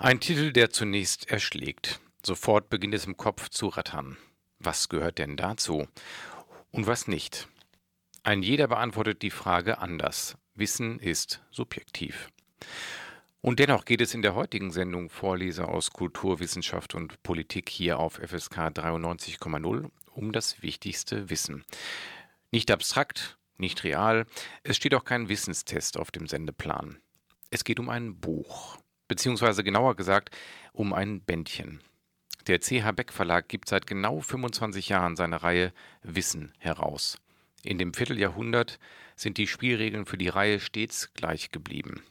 Ein Titel, der zunächst erschlägt. Sofort beginnt es im Kopf zu rattern. Was gehört denn dazu? Und was nicht? Ein jeder beantwortet die Frage anders. Wissen ist subjektiv. Und dennoch geht es in der heutigen Sendung Vorleser aus Kultur, Wissenschaft und Politik hier auf FSK 93,0 um das wichtigste Wissen. Nicht abstrakt, nicht real, es steht auch kein Wissenstest auf dem Sendeplan. Es geht um ein Buch, beziehungsweise genauer gesagt um ein Bändchen. Der CH Beck Verlag gibt seit genau 25 Jahren seine Reihe Wissen heraus. In dem Vierteljahrhundert sind die Spielregeln für die Reihe stets gleich geblieben.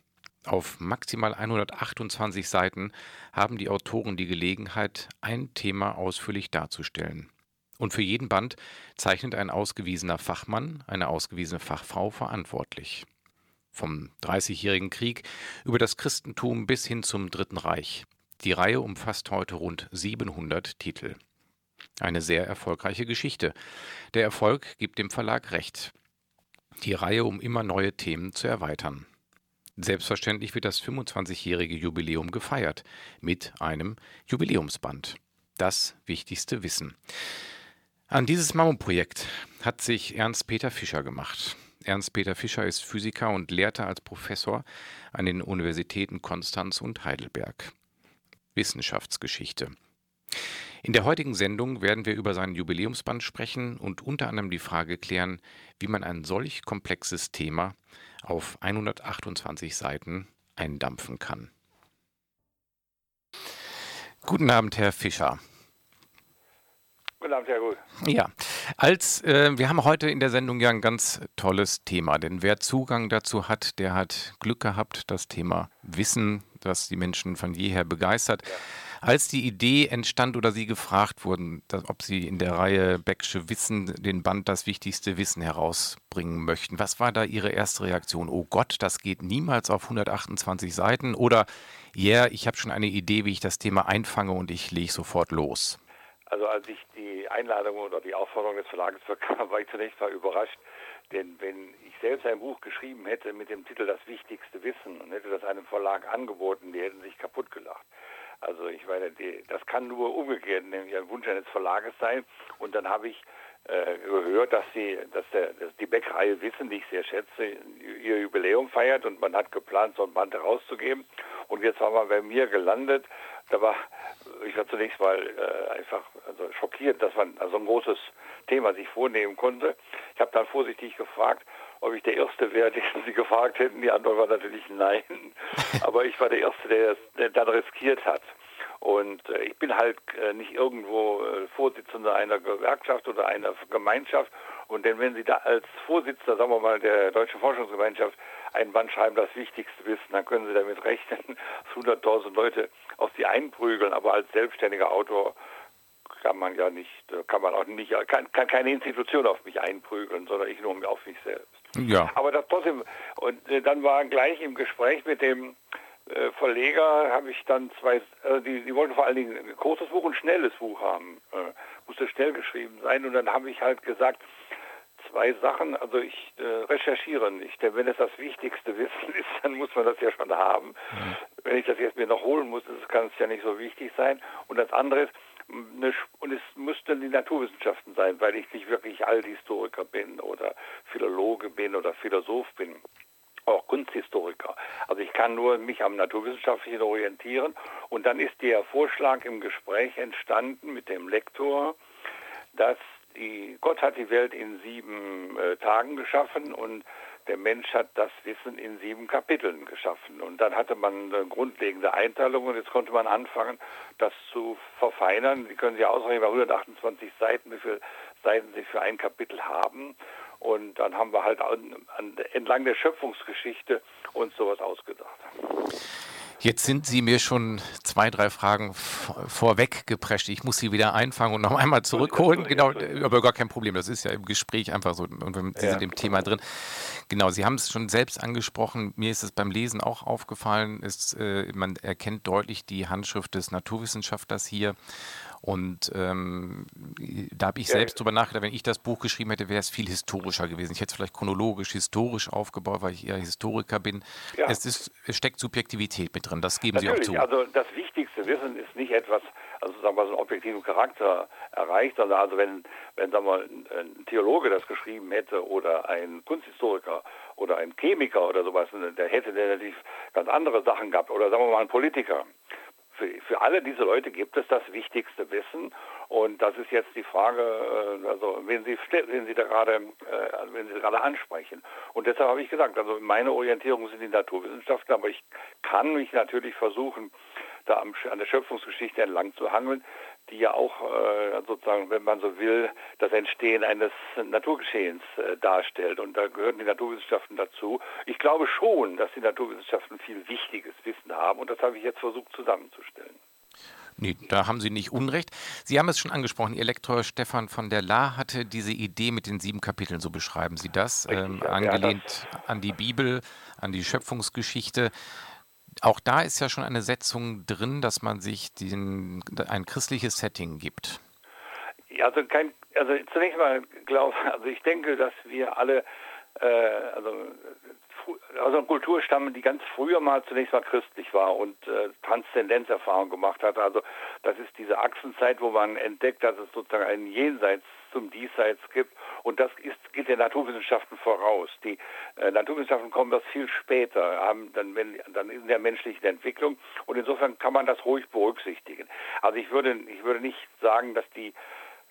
Auf maximal 128 Seiten haben die Autoren die Gelegenheit, ein Thema ausführlich darzustellen. Und für jeden Band zeichnet ein ausgewiesener Fachmann, eine ausgewiesene Fachfrau verantwortlich. Vom Dreißigjährigen Krieg über das Christentum bis hin zum Dritten Reich. Die Reihe umfasst heute rund 700 Titel. Eine sehr erfolgreiche Geschichte. Der Erfolg gibt dem Verlag recht. Die Reihe, um immer neue Themen zu erweitern. Selbstverständlich wird das 25-jährige Jubiläum gefeiert mit einem Jubiläumsband. Das wichtigste Wissen. An dieses Mammutprojekt hat sich Ernst Peter Fischer gemacht. Ernst Peter Fischer ist Physiker und lehrte als Professor an den Universitäten Konstanz und Heidelberg. Wissenschaftsgeschichte. In der heutigen Sendung werden wir über seinen Jubiläumsband sprechen und unter anderem die Frage klären, wie man ein solch komplexes Thema auf 128 Seiten eindampfen kann. Guten Abend, Herr Fischer. Guten Abend, Herr Gut. Ja, als äh, wir haben heute in der Sendung ja ein ganz tolles Thema, denn wer Zugang dazu hat, der hat Glück gehabt, das Thema Wissen, das die Menschen von jeher begeistert. Ja. Als die Idee entstand oder Sie gefragt wurden, dass, ob Sie in der Reihe Becksche Wissen den Band Das wichtigste Wissen herausbringen möchten, was war da Ihre erste Reaktion? Oh Gott, das geht niemals auf 128 Seiten oder ja, yeah, ich habe schon eine Idee, wie ich das Thema einfange und ich lege sofort los. Also als ich die Einladung oder die Aufforderung des Verlages bekam, war ich zunächst mal überrascht, denn wenn ich selbst ein Buch geschrieben hätte mit dem Titel Das wichtigste Wissen und hätte das einem Verlag angeboten, die hätten sich kaputt gelacht. Also ich meine, die, das kann nur umgekehrt, nämlich ein Wunsch eines Verlages sein. Und dann habe ich äh, gehört, dass, sie, dass, der, dass die Bäckerei Wissen, die ich sehr schätze, ihr Jubiläum feiert und man hat geplant, so ein Band herauszugeben. Und jetzt waren wir bei mir gelandet. Da war, ich war zunächst mal äh, einfach also schockiert, dass man also ein großes Thema sich vornehmen konnte. Ich habe dann vorsichtig gefragt, ob ich der Erste wäre, den Sie gefragt hätten. Die Antwort war natürlich nein. Aber ich war der Erste, der es dann riskiert hat. Und äh, ich bin halt äh, nicht irgendwo äh, Vorsitzender einer Gewerkschaft oder einer Gemeinschaft. Und denn wenn Sie da als Vorsitzender, sagen wir mal, der Deutschen Forschungsgemeinschaft ein Band schreiben, das Wichtigste wissen, dann können Sie damit rechnen, dass 100.000 Leute auf Sie einprügeln. Aber als selbstständiger Autor kann man ja nicht, kann man auch nicht, kann, kann keine Institution auf mich einprügeln, sondern ich nur auf mich selbst. Ja. Aber das trotzdem, und äh, dann war gleich im Gespräch mit dem äh, Verleger, habe ich dann zwei, äh, die, die wollten vor allen Dingen ein großes Buch und ein schnelles Buch haben, äh, musste schnell geschrieben sein und dann habe ich halt gesagt, zwei Sachen, also ich äh, recherchiere nicht, denn wenn es das wichtigste Wissen ist, dann muss man das ja schon haben. Wenn ich das jetzt mir noch holen muss, kann es ja nicht so wichtig sein. Und das andere ist, eine, und es müssten die Naturwissenschaften sein, weil ich nicht wirklich Althistoriker bin oder Philologe bin oder Philosoph bin auch Kunsthistoriker. Also ich kann nur mich am Naturwissenschaftlichen orientieren. Und dann ist der Vorschlag im Gespräch entstanden mit dem Lektor, dass die, Gott hat die Welt in sieben äh, Tagen geschaffen und der Mensch hat das Wissen in sieben Kapiteln geschaffen. Und dann hatte man eine grundlegende Einteilung und jetzt konnte man anfangen, das zu verfeinern. Sie können sich ausrechnen, bei 128 Seiten, wie viele Seiten Sie für ein Kapitel haben. Und dann haben wir halt an, an, entlang der Schöpfungsgeschichte uns sowas ausgedacht. Jetzt sind Sie mir schon zwei, drei Fragen vorweg geprescht. Ich muss Sie wieder einfangen und noch einmal zurückholen. Genau, aber gar kein Problem. Das ist ja im Gespräch einfach so. Und Sie ja. sind im Thema drin. Genau, Sie haben es schon selbst angesprochen. Mir ist es beim Lesen auch aufgefallen. Ist, äh, man erkennt deutlich die Handschrift des Naturwissenschaftlers hier. Und ähm, da habe ich selbst ja. drüber nachgedacht, wenn ich das Buch geschrieben hätte, wäre es viel historischer gewesen. Ich hätte es vielleicht chronologisch, historisch aufgebaut, weil ich eher Historiker bin. Ja. Es, ist, es steckt Subjektivität mit drin, das geben Natürlich, Sie auch zu. Also das wichtigste Wissen ist nicht etwas, also sagen wir so einen objektiven Charakter erreicht, sondern also wenn, wenn sagen wir, ein, ein Theologe das geschrieben hätte oder ein Kunsthistoriker oder ein Chemiker oder sowas, der hätte der natürlich ganz andere Sachen gehabt oder sagen wir mal ein Politiker für, für alle diese Leute gibt es das wichtigste Wissen und das ist jetzt die Frage, äh, also wenn Sie, wenn Sie da gerade, äh, also wenn Sie gerade ansprechen. Und deshalb habe ich gesagt, also meine Orientierung sind die Naturwissenschaften, aber ich kann mich natürlich versuchen, da an der Schöpfungsgeschichte entlang zu hangeln, die ja auch äh, sozusagen, wenn man so will, das Entstehen eines Naturgeschehens äh, darstellt. Und da gehören die Naturwissenschaften dazu. Ich glaube schon, dass die Naturwissenschaften viel wichtiges Wissen haben und das habe ich jetzt versucht zusammenzustellen. Nee, da haben Sie nicht Unrecht. Sie haben es schon angesprochen, Ihr Lektor Stefan von der La hatte diese Idee mit den sieben Kapiteln, so beschreiben Sie das, ähm, angelehnt an die Bibel, an die Schöpfungsgeschichte. Auch da ist ja schon eine Setzung drin, dass man sich den, ein christliches Setting gibt. Also, kein, also zunächst mal glaube also ich denke, dass wir alle äh, also aus einer Kultur stammen, die ganz früher mal zunächst mal christlich war und äh, Transzendenzerfahrung gemacht hat. Also das ist diese Achsenzeit, wo man entdeckt, dass es sozusagen ein Jenseits zum Diesseits gibt. Und das ist, geht den Naturwissenschaften voraus. Die äh, Naturwissenschaften kommen das viel später, haben dann, wenn, dann in der menschlichen Entwicklung. Und insofern kann man das ruhig berücksichtigen. Also ich würde, ich würde nicht sagen, dass die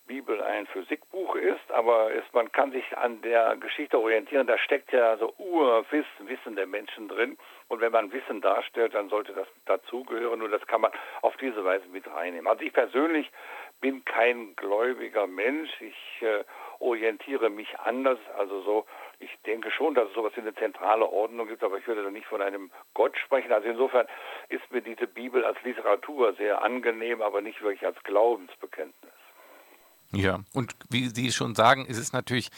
Bibel ein Physikbuch ist, aber ist, man kann sich an der Geschichte orientieren. Da steckt ja so Urwissen Wissen der Menschen drin. Und wenn man Wissen darstellt, dann sollte das dazugehören und das kann man auf diese Weise mit reinnehmen. Also ich persönlich bin kein gläubiger Mensch. Ich äh, orientiere mich anders. Also so, ich denke schon, dass es sowas wie eine zentrale Ordnung gibt, aber ich würde da nicht von einem Gott sprechen. Also insofern ist mir diese Bibel als Literatur sehr angenehm, aber nicht wirklich als Glaubensbekenntnis. Ja, und wie Sie schon sagen, ist es natürlich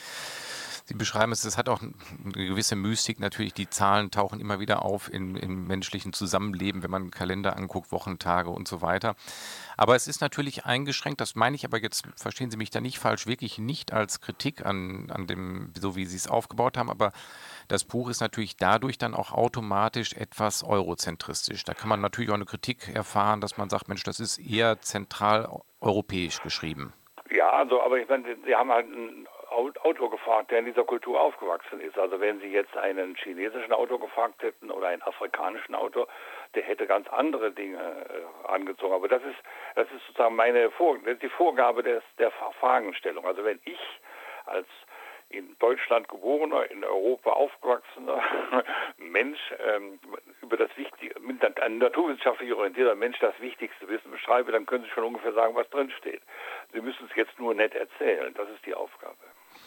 Sie beschreiben es, es hat auch eine gewisse Mystik. Natürlich, die Zahlen tauchen immer wieder auf in, im menschlichen Zusammenleben, wenn man Kalender anguckt, Wochentage und so weiter. Aber es ist natürlich eingeschränkt, das meine ich aber jetzt, verstehen Sie mich da nicht falsch, wirklich nicht als Kritik an, an dem, so wie Sie es aufgebaut haben, aber das Buch ist natürlich dadurch dann auch automatisch etwas eurozentristisch. Da kann man natürlich auch eine Kritik erfahren, dass man sagt, Mensch, das ist eher zentral europäisch geschrieben. Ja, also, aber ich meine, Sie haben halt einen Autor gefragt, der in dieser Kultur aufgewachsen ist. Also wenn Sie jetzt einen chinesischen Autor gefragt hätten oder einen afrikanischen Autor, der hätte ganz andere Dinge äh, angezogen. Aber das ist, das ist sozusagen meine Vor die Vorgabe des, der Fragestellung. Also wenn ich als in Deutschland geborener, in Europa aufgewachsener Mensch ähm, über das Wichtige, ein naturwissenschaftlich orientierter Mensch das wichtigste Wissen beschreibe, dann können Sie schon ungefähr sagen, was drin steht. Sie müssen es jetzt nur nett erzählen. Das ist die Aufgabe.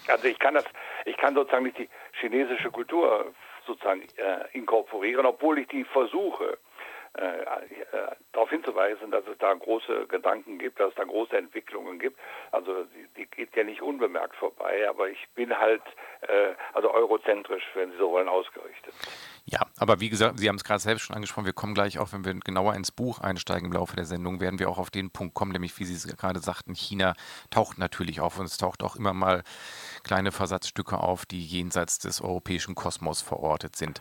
Also ich kann das, ich kann sozusagen nicht die chinesische Kultur sozusagen äh, inkorporieren, obwohl ich die versuche. Äh, äh, darauf hinzuweisen, dass es da große Gedanken gibt, dass es da große Entwicklungen gibt. Also die, die geht ja nicht unbemerkt vorbei, aber ich bin halt äh, also eurozentrisch, wenn Sie so wollen, ausgerichtet. Ja, aber wie gesagt, Sie haben es gerade selbst schon angesprochen, wir kommen gleich auch, wenn wir genauer ins Buch einsteigen im Laufe der Sendung, werden wir auch auf den Punkt kommen, nämlich wie Sie es gerade sagten, China taucht natürlich auf und es taucht auch immer mal kleine Versatzstücke auf, die jenseits des europäischen Kosmos verortet sind.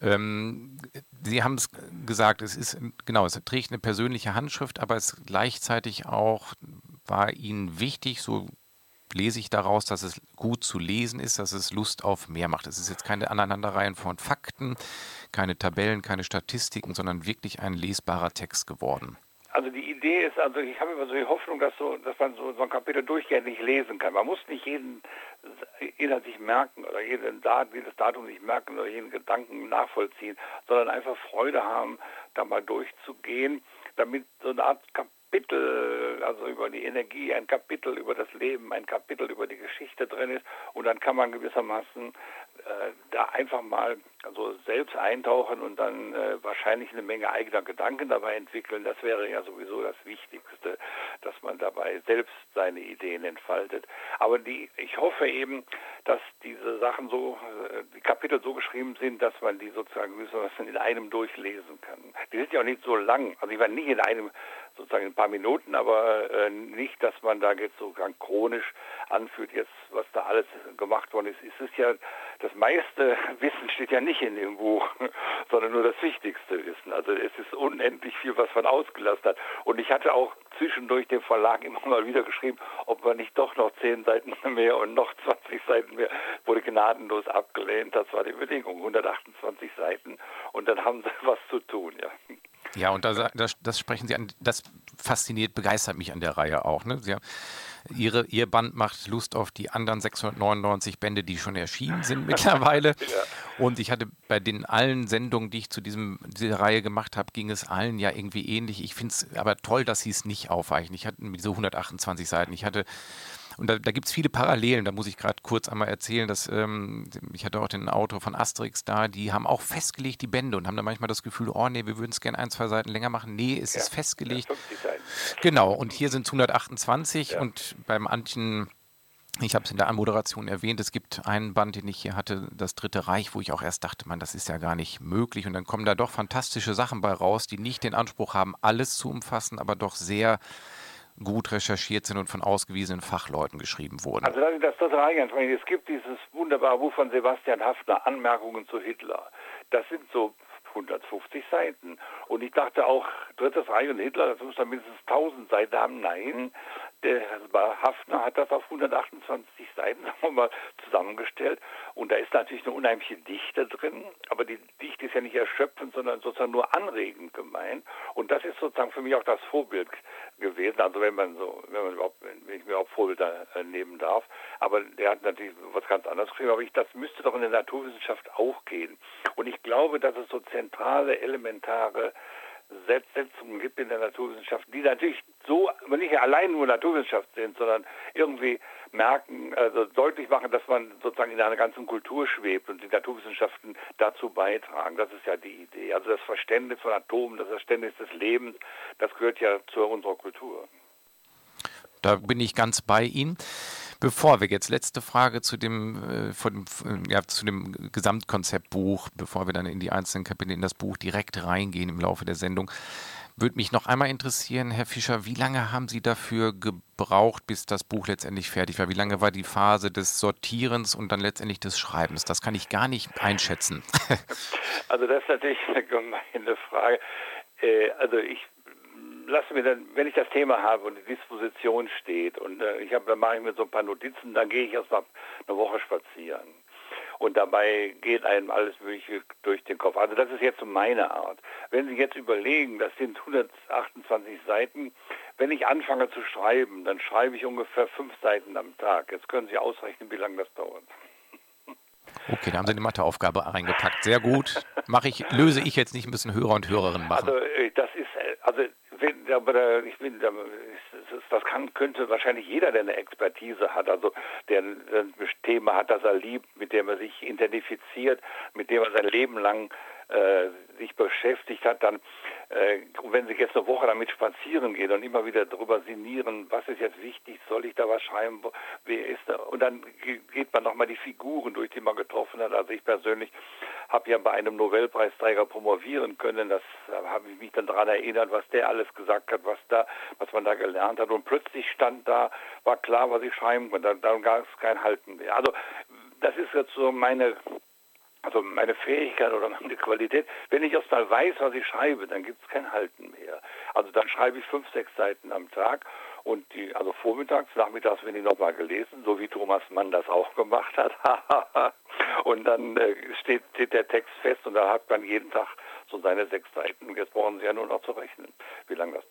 Ähm, Sie haben es gesagt, es ist genau, es trägt eine persönliche Handschrift, aber es gleichzeitig auch war Ihnen wichtig, so lese ich daraus, dass es gut zu lesen ist, dass es Lust auf mehr macht. Es ist jetzt keine Aneinanderreihen von Fakten, keine Tabellen, keine Statistiken, sondern wirklich ein lesbarer Text geworden. Also die Idee ist, also ich habe immer so die Hoffnung, dass, so, dass man so, so ein Kapitel durchgehend lesen kann. Man muss nicht jeden Inhalt sich merken oder jeden Dat jedes Datum sich merken oder jeden Gedanken nachvollziehen, sondern einfach Freude haben, da mal durchzugehen, damit so eine Art Kapitel also über die Energie, ein Kapitel über das Leben, ein Kapitel über die Geschichte drin ist. Und dann kann man gewissermaßen da einfach mal also selbst eintauchen und dann äh, wahrscheinlich eine Menge eigener Gedanken dabei entwickeln. Das wäre ja sowieso das Wichtigste, dass man dabei selbst seine Ideen entfaltet. Aber die, ich hoffe eben, dass diese Sachen so, äh, die Kapitel so geschrieben sind, dass man die sozusagen gewissermaßen in einem durchlesen kann. Die sind ja auch nicht so lang. Also ich war nicht in einem sozusagen in ein paar Minuten, aber äh, nicht, dass man da jetzt sozusagen chronisch anfühlt, jetzt was da alles gemacht worden ist. Es ist ja, das meiste Wissen steht ja nicht in dem Buch, sondern nur das wichtigste Wissen. Also es ist unendlich viel, was man ausgelassen hat. Und ich hatte auch zwischendurch dem Verlag immer mal wieder geschrieben, ob man nicht doch noch zehn Seiten mehr und noch 20 Seiten mehr, wurde gnadenlos abgelehnt. Das war die Bedingung, 128 Seiten. Und dann haben sie was zu tun, ja. Ja, und das, das, das, sprechen Sie an, das fasziniert, begeistert mich an der Reihe auch. Ne? Sie haben, ihre, ihr Band macht Lust auf die anderen 699 Bände, die schon erschienen sind mittlerweile. ja. Und ich hatte bei den allen Sendungen, die ich zu diesem, dieser Reihe gemacht habe, ging es allen ja irgendwie ähnlich. Ich finde es aber toll, dass sie es nicht aufweichen. Ich hatte diese 128 Seiten. Ich hatte und da, da gibt es viele Parallelen. Da muss ich gerade kurz einmal erzählen, dass ähm, ich hatte auch den Autor von Asterix da, die haben auch festgelegt die Bände und haben dann manchmal das Gefühl, oh nee, wir würden es gerne ein, zwei Seiten länger machen. Nee, es ja, ist festgelegt. Genau, und hier sind es 128 ja. und beim manchen ich habe es in der Anmoderation erwähnt, es gibt einen Band, den ich hier hatte, das Dritte Reich, wo ich auch erst dachte, man, das ist ja gar nicht möglich. Und dann kommen da doch fantastische Sachen bei raus, die nicht den Anspruch haben, alles zu umfassen, aber doch sehr gut recherchiert sind und von ausgewiesenen Fachleuten geschrieben wurden. Also das, das, das reicht Es gibt dieses wunderbare Buch von Sebastian Hafner, Anmerkungen zu Hitler. Das sind so 150 Seiten. Und ich dachte auch, Drittes Reich und Hitler, das muss dann mindestens 1000 Seiten haben. Nein, der Hafner hat das auf 128 Seiten, mal, zusammengestellt. Und da ist natürlich eine unheimliche Dichte drin. Aber die Dichte ist ja nicht erschöpfend, sondern sozusagen nur anregend gemeint. Und das ist sozusagen für mich auch das Vorbild gewesen. Also wenn man so, wenn man überhaupt, wenn ich mir auch Vorbilder äh, nehmen darf. Aber der hat natürlich was ganz anderes geschrieben. Aber ich, das müsste doch in der Naturwissenschaft auch gehen. Und ich glaube, dass es so zentrale, elementare Setzungen gibt in der Naturwissenschaft, die natürlich so nicht allein nur Naturwissenschaft sind, sondern irgendwie merken, also deutlich machen, dass man sozusagen in einer ganzen Kultur schwebt und die Naturwissenschaften dazu beitragen. Das ist ja die Idee. Also das Verständnis von Atomen, das Verständnis des Lebens, das gehört ja zu unserer Kultur. Da bin ich ganz bei Ihnen. Bevor wir jetzt letzte Frage zu dem, äh, von, ja, zu dem Gesamtkonzeptbuch, bevor wir dann in die einzelnen Kapitel in das Buch direkt reingehen im Laufe der Sendung, würde mich noch einmal interessieren, Herr Fischer, wie lange haben Sie dafür gebraucht, bis das Buch letztendlich fertig war? Wie lange war die Phase des Sortierens und dann letztendlich des Schreibens? Das kann ich gar nicht einschätzen. also das ist natürlich eine gemeine Frage. Äh, also ich lasse mir dann, wenn ich das Thema habe und die Disposition steht und äh, ich habe, dann mache ich mir so ein paar Notizen, dann gehe ich erst mal eine Woche spazieren. Und dabei geht einem alles Mögliche durch den Kopf. Also das ist jetzt so meine Art. Wenn Sie jetzt überlegen, das sind 128 Seiten, wenn ich anfange zu schreiben, dann schreibe ich ungefähr fünf Seiten am Tag. Jetzt können Sie ausrechnen, wie lange das dauert. Okay, da haben Sie eine Matheaufgabe reingepackt. Sehr gut. Mache ich, löse ich jetzt nicht, ein bisschen Hörer und Hörerinnen machen. Also äh, das aber ich bin, das kann, könnte wahrscheinlich jeder, der eine Expertise hat, also der ein Thema hat, das er liebt, mit dem er sich identifiziert, mit dem er sein Leben lang sich beschäftigt hat, dann, äh, wenn Sie jetzt eine Woche damit spazieren gehen und immer wieder darüber sinnieren, was ist jetzt wichtig, soll ich da was schreiben, wer ist da? Und dann geht man nochmal die Figuren durch, die man getroffen hat. Also ich persönlich habe ja bei einem Nobelpreisträger promovieren können, das habe ich mich dann daran erinnert, was der alles gesagt hat, was da, was man da gelernt hat. Und plötzlich stand da, war klar, was ich schreiben konnte. Dann, dann gab es kein Halten mehr. Also das ist jetzt so meine also meine Fähigkeit oder meine Qualität, wenn ich erst mal weiß, was ich schreibe, dann gibt es kein Halten mehr. Also dann schreibe ich fünf, sechs Seiten am Tag und die, also vormittags, nachmittags bin ich nochmal gelesen, so wie Thomas Mann das auch gemacht hat. und dann äh, steht, steht der Text fest und da hat man jeden Tag so seine sechs Seiten. Jetzt brauchen Sie ja nur noch zu rechnen, wie lange das.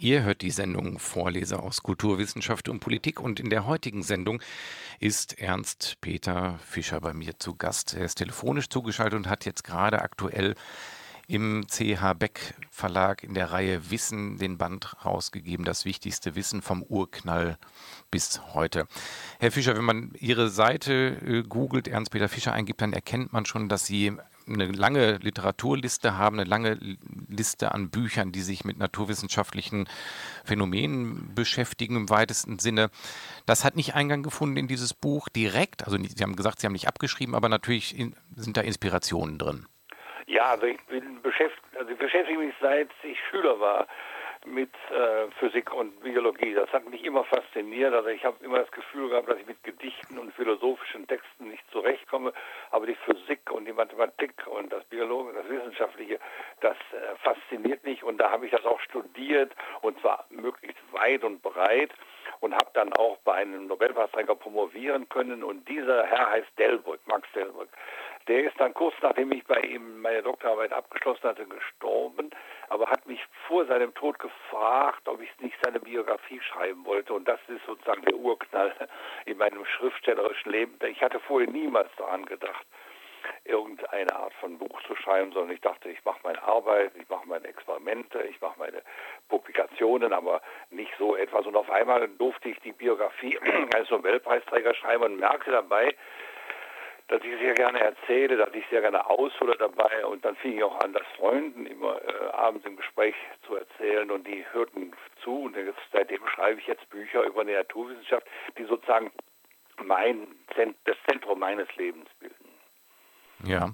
Ihr hört die Sendung Vorleser aus Kulturwissenschaft und Politik und in der heutigen Sendung ist Ernst Peter Fischer bei mir zu Gast. Er ist telefonisch zugeschaltet und hat jetzt gerade aktuell im CH Beck Verlag in der Reihe Wissen den Band rausgegeben, das wichtigste Wissen vom Urknall bis heute. Herr Fischer, wenn man Ihre Seite äh, googelt, Ernst-Peter Fischer eingibt, dann erkennt man schon, dass Sie eine lange Literaturliste haben, eine lange Liste an Büchern, die sich mit naturwissenschaftlichen Phänomenen beschäftigen im weitesten Sinne. Das hat nicht Eingang gefunden in dieses Buch direkt. Also Sie haben gesagt, Sie haben nicht abgeschrieben, aber natürlich sind da Inspirationen drin. Ja, also ich bin beschäftigt, also ich beschäftige mich seit ich Schüler war mit äh, Physik und Biologie. Das hat mich immer fasziniert. Also ich habe immer das Gefühl gehabt, dass ich mit Gedichten und philosophischen Texten nicht zurechtkomme. Aber die Physik und die Mathematik und das Biologische, das Wissenschaftliche, das äh, fasziniert mich. Und da habe ich das auch studiert und zwar möglichst weit und breit und habe dann auch bei einem Nobelpreisträger promovieren können. Und dieser Herr heißt Delbrück, Max Delbrück. Der ist dann kurz nachdem ich bei ihm meine Doktorarbeit abgeschlossen hatte, gestorben, aber hat mich vor seinem Tod gefragt, ob ich nicht seine Biografie schreiben wollte. Und das ist sozusagen der Urknall in meinem schriftstellerischen Leben. Ich hatte vorher niemals daran gedacht, irgendeine Art von Buch zu schreiben, sondern ich dachte, ich mache meine Arbeit, ich mache meine Experimente, ich mache meine Publikationen, aber nicht so etwas. Und auf einmal durfte ich die Biografie eines Nobelpreisträgers schreiben und merkte dabei, dass ich sehr gerne erzähle, dass ich sehr gerne aushole dabei und dann fing ich auch an, das Freunden immer äh, abends im Gespräch zu erzählen und die hörten zu und jetzt, seitdem schreibe ich jetzt Bücher über die Naturwissenschaft, die sozusagen mein das Zentrum meines Lebens bilden. Ja,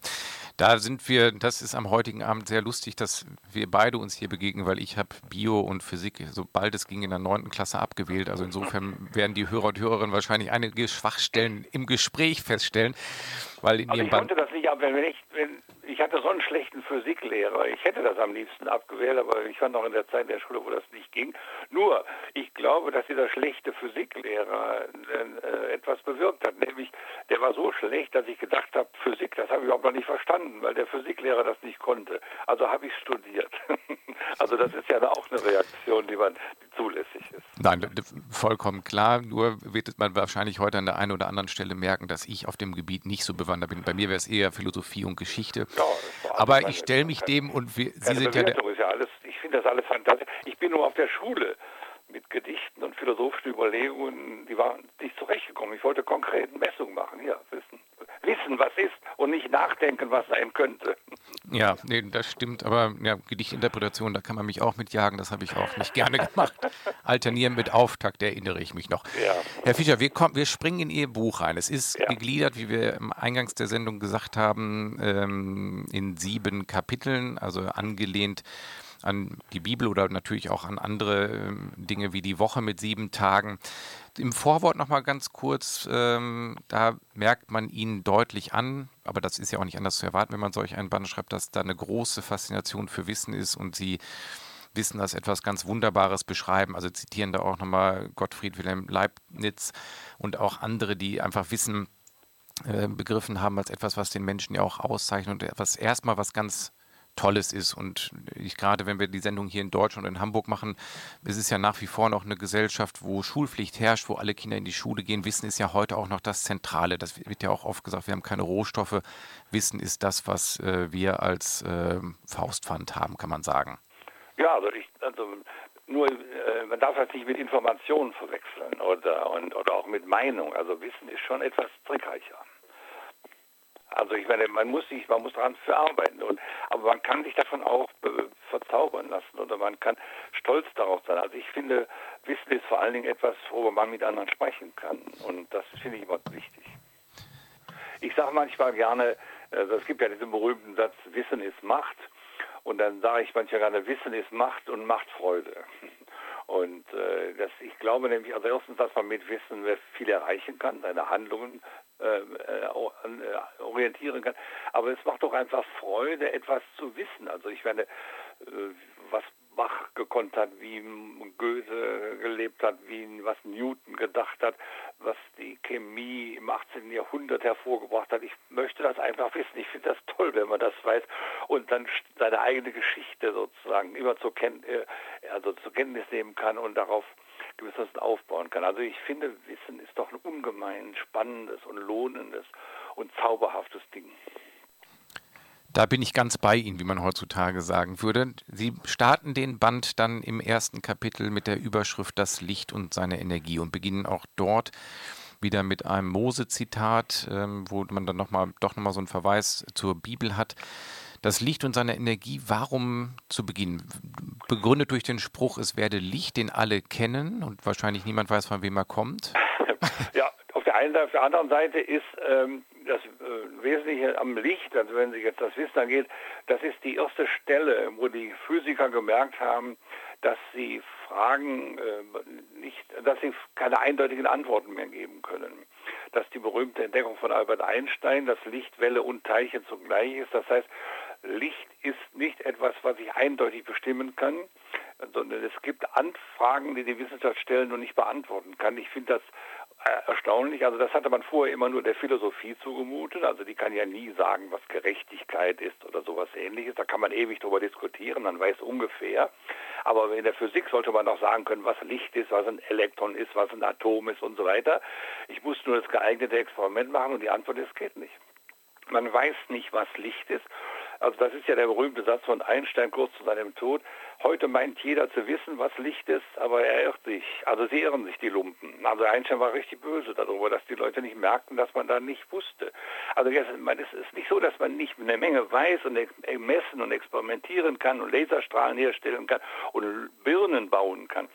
da sind wir, das ist am heutigen Abend sehr lustig, dass wir beide uns hier begegnen, weil ich habe Bio und Physik, sobald es ging, in der neunten Klasse abgewählt. Also insofern werden die Hörer und Hörerinnen wahrscheinlich einige Schwachstellen im Gespräch feststellen. Weil in also ihrem ich konnte das nicht ab, wenn ich, wenn, ich hatte so einen schlechten Physiklehrer. Ich hätte das am liebsten abgewählt, aber ich war noch in der Zeit der Schule, wo das nicht ging. Nur, ich glaube, dass dieser schlechte Physiklehrer äh, etwas bewirkt hat. Nämlich, der war so schlecht, dass ich gedacht habe, Physik, das habe ich überhaupt noch nicht verstanden, weil der Physiklehrer das nicht konnte. Also habe ich studiert. also das ist ja auch eine Reaktion, die man die zulässig ist. Nein, vollkommen klar. Nur wird man wahrscheinlich heute an der einen oder anderen Stelle merken, dass ich auf dem Gebiet nicht so bewandert bewandert bin. Bei mir wäre es eher Philosophie und Geschichte. Ja, Aber ich stelle mich dem und wir, Sie sind ja, der, ist ja alles, ich finde das alles fantastisch. Ich bin nur auf der Schule mit Gedichten und philosophischen Überlegungen, die waren nicht zurechtgekommen. Ich wollte konkreten Messungen machen, ja, wissen. Wissen, was ist und nicht nachdenken, was sein könnte. Ja, nee, das stimmt, aber ja, Gedichtinterpretation, da kann man mich auch mitjagen, das habe ich auch nicht gerne gemacht. Alternieren mit Auftakt, erinnere ich mich noch. Ja. Herr Fischer, wir, kommen, wir springen in Ihr Buch rein. Es ist ja. gegliedert, wie wir im Eingangs der Sendung gesagt haben, ähm, in sieben Kapiteln, also angelehnt an die Bibel oder natürlich auch an andere ähm, Dinge wie die Woche mit sieben Tagen. Im Vorwort noch mal ganz kurz, ähm, da merkt man ihn deutlich an, aber das ist ja auch nicht anders zu erwarten, wenn man solch einen Band schreibt, dass da eine große Faszination für Wissen ist und sie Wissen als etwas ganz Wunderbares beschreiben. Also zitieren da auch nochmal Gottfried Wilhelm Leibniz und auch andere, die einfach Wissen äh, begriffen haben als etwas, was den Menschen ja auch auszeichnet und etwas erstmal was ganz Tolles ist. Und ich, gerade wenn wir die Sendung hier in Deutschland und in Hamburg machen, ist es ja nach wie vor noch eine Gesellschaft, wo Schulpflicht herrscht, wo alle Kinder in die Schule gehen. Wissen ist ja heute auch noch das Zentrale. Das wird ja auch oft gesagt, wir haben keine Rohstoffe. Wissen ist das, was äh, wir als äh, Faustpfand haben, kann man sagen. Ja, also, ich, also nur äh, man darf das nicht mit Informationen verwechseln oder, und, oder auch mit Meinung. Also Wissen ist schon etwas trickreicher. Also ich meine, man muss sich, man muss daran verarbeiten. Und, aber man kann sich davon auch äh, verzaubern lassen oder man kann stolz darauf sein. Also ich finde, Wissen ist vor allen Dingen etwas, worüber man mit anderen sprechen kann. Und das finde ich immer wichtig. Ich sage manchmal gerne, äh, es gibt ja diesen berühmten Satz, Wissen ist Macht. Und dann sage ich manchmal gerne, Wissen ist Macht und macht Freude. Und äh, das, ich glaube nämlich, also erstens, dass man mit Wissen viel erreichen kann, seine Handlungen äh, äh, äh, orientieren kann. Aber es macht doch einfach Freude, etwas zu wissen. Also ich meine, was Bach gekonnt hat, wie Goethe gelebt hat, wie was Newton gedacht hat, was die Chemie im 18. Jahrhundert hervorgebracht hat. Ich möchte das einfach wissen. Ich finde das toll, wenn man das weiß und dann seine eigene Geschichte sozusagen immer zur, Ken also zur Kenntnis nehmen kann und darauf gewissermaßen aufbauen kann. Also ich finde, Wissen ist doch ein ungemein spannendes und lohnendes und zauberhaftes Ding. Da bin ich ganz bei Ihnen, wie man heutzutage sagen würde. Sie starten den Band dann im ersten Kapitel mit der Überschrift Das Licht und seine Energie und beginnen auch dort wieder mit einem Mose-Zitat, ähm, wo man dann noch mal, doch nochmal so einen Verweis zur Bibel hat. Das Licht und seine Energie, warum zu Beginn? Begründet durch den Spruch, es werde Licht, den alle kennen und wahrscheinlich niemand weiß, von wem er kommt. ja, auf der einen Seite, auf der anderen Seite ist ähm, das äh, Wesentliche am Licht, also wenn Sie jetzt das Wissen angeht, das ist die erste Stelle, wo die Physiker gemerkt haben, dass sie Fragen äh, nicht, dass sie keine eindeutigen Antworten mehr geben können. Dass die berühmte Entdeckung von Albert Einstein, dass Licht, Welle und Teilchen zugleich ist. Das heißt, Licht ist nicht etwas, was ich eindeutig bestimmen kann, sondern es gibt Anfragen, die die Wissenschaft stellen und nicht beantworten kann. Ich finde das äh, erstaunlich. Also das hatte man vorher immer nur der Philosophie zugemutet. Also die kann ja nie sagen, was Gerechtigkeit ist oder sowas ähnliches. Da kann man ewig drüber diskutieren, man weiß ungefähr. Aber in der Physik sollte man auch sagen können, was Licht ist, was ein Elektron ist, was ein Atom ist und so weiter. Ich muss nur das geeignete Experiment machen und die Antwort ist, geht nicht. Man weiß nicht, was Licht ist also das ist ja der berühmte Satz von Einstein kurz zu seinem Tod. Heute meint jeder zu wissen, was Licht ist, aber er irrt sich. Also sie irren sich, die Lumpen. Also Einstein war richtig böse darüber, dass die Leute nicht merkten, dass man da nicht wusste. Also es ist nicht so, dass man nicht eine Menge weiß und messen und experimentieren kann und Laserstrahlen herstellen kann und Birnen bauen kann.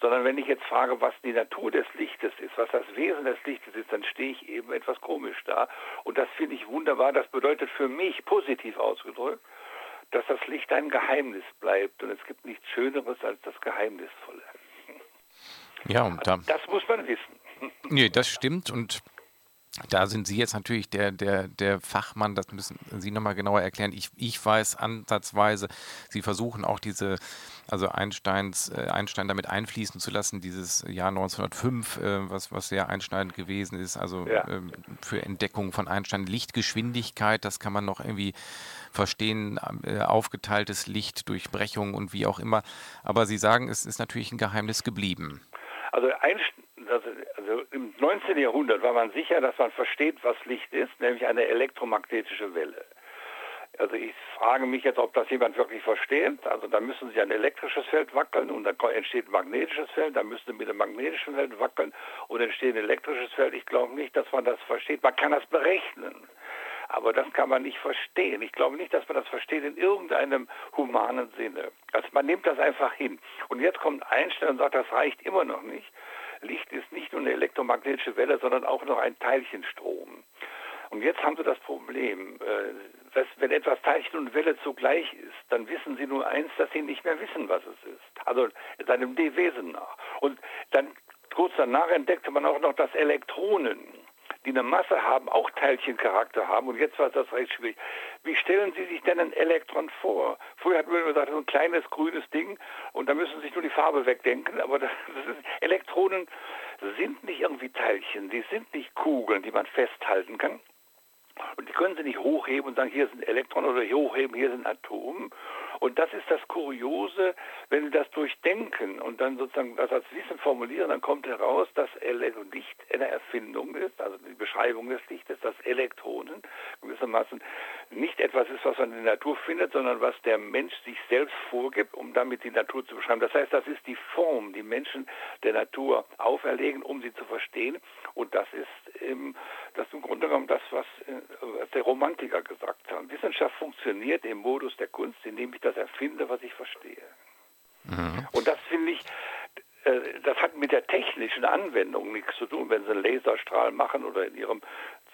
Sondern wenn ich jetzt frage, was die Natur des Lichtes ist, was das Wesen des Lichtes ist, dann stehe ich eben etwas komisch da. Und das finde ich wunderbar. Das bedeutet für mich positiv ausgedrückt, dass das Licht ein Geheimnis bleibt. Und es gibt nichts Schöneres als das Geheimnisvolle. Ja, und da, das muss man wissen. Nee, das stimmt. Und da sind Sie jetzt natürlich der, der, der Fachmann, das müssen Sie nochmal genauer erklären. Ich, ich weiß ansatzweise, Sie versuchen auch diese, also Einsteins, äh, Einstein damit einfließen zu lassen, dieses Jahr 1905, äh, was, was sehr einschneidend gewesen ist, also ja. äh, für Entdeckung von Einstein. Lichtgeschwindigkeit, das kann man noch irgendwie verstehen, äh, aufgeteiltes Licht, Durchbrechung und wie auch immer. Aber Sie sagen, es ist natürlich ein Geheimnis geblieben. Also Einstein also, im 19. Jahrhundert war man sicher, dass man versteht, was Licht ist, nämlich eine elektromagnetische Welle. Also ich frage mich jetzt, ob das jemand wirklich versteht. Also da müssen Sie ein elektrisches Feld wackeln und dann entsteht ein magnetisches Feld. Dann müssen Sie mit dem magnetischen Feld wackeln und entsteht ein elektrisches Feld. Ich glaube nicht, dass man das versteht. Man kann das berechnen. Aber das kann man nicht verstehen. Ich glaube nicht, dass man das versteht in irgendeinem humanen Sinne. Also man nimmt das einfach hin. Und jetzt kommt Einstein und sagt, das reicht immer noch nicht. Licht ist nicht nur eine elektromagnetische Welle, sondern auch noch ein Teilchenstrom. Und jetzt haben Sie das Problem, äh, wenn etwas Teilchen und Welle zugleich ist, dann wissen Sie nur eins, dass Sie nicht mehr wissen, was es ist. Also seinem D-Wesen nach. Und dann kurz danach entdeckte man auch noch, dass Elektronen die eine Masse haben, auch Teilchencharakter haben. Und jetzt war das recht schwierig. Wie stellen Sie sich denn ein Elektron vor? Früher hat man immer gesagt, so ein kleines grünes Ding und da müssen Sie sich nur die Farbe wegdenken. Aber das, das ist, Elektronen sind nicht irgendwie Teilchen, die sind nicht Kugeln, die man festhalten kann. Und die können Sie nicht hochheben und sagen, hier sind Elektronen oder hier hochheben, hier sind Atomen. Und das ist das Kuriose, wenn Sie das durchdenken und dann sozusagen das als Wissen formulieren, dann kommt heraus, dass Licht eine Erfindung ist, also die Beschreibung des Lichtes, dass Elektronen gewissermaßen nicht etwas ist, was man in der Natur findet, sondern was der Mensch sich selbst vorgibt, um damit die Natur zu beschreiben. Das heißt, das ist die Form, die Menschen der Natur auferlegen, um sie zu verstehen. Und das ist im, das ist im Grunde genommen das, was, äh, was der Romantiker gesagt haben. Wissenschaft funktioniert im Modus der Kunst, indem ich das erfinde, was ich verstehe. Mhm. Und das finde ich, äh, das hat mit der technischen Anwendung nichts zu tun. Wenn Sie einen Laserstrahl machen oder in Ihrem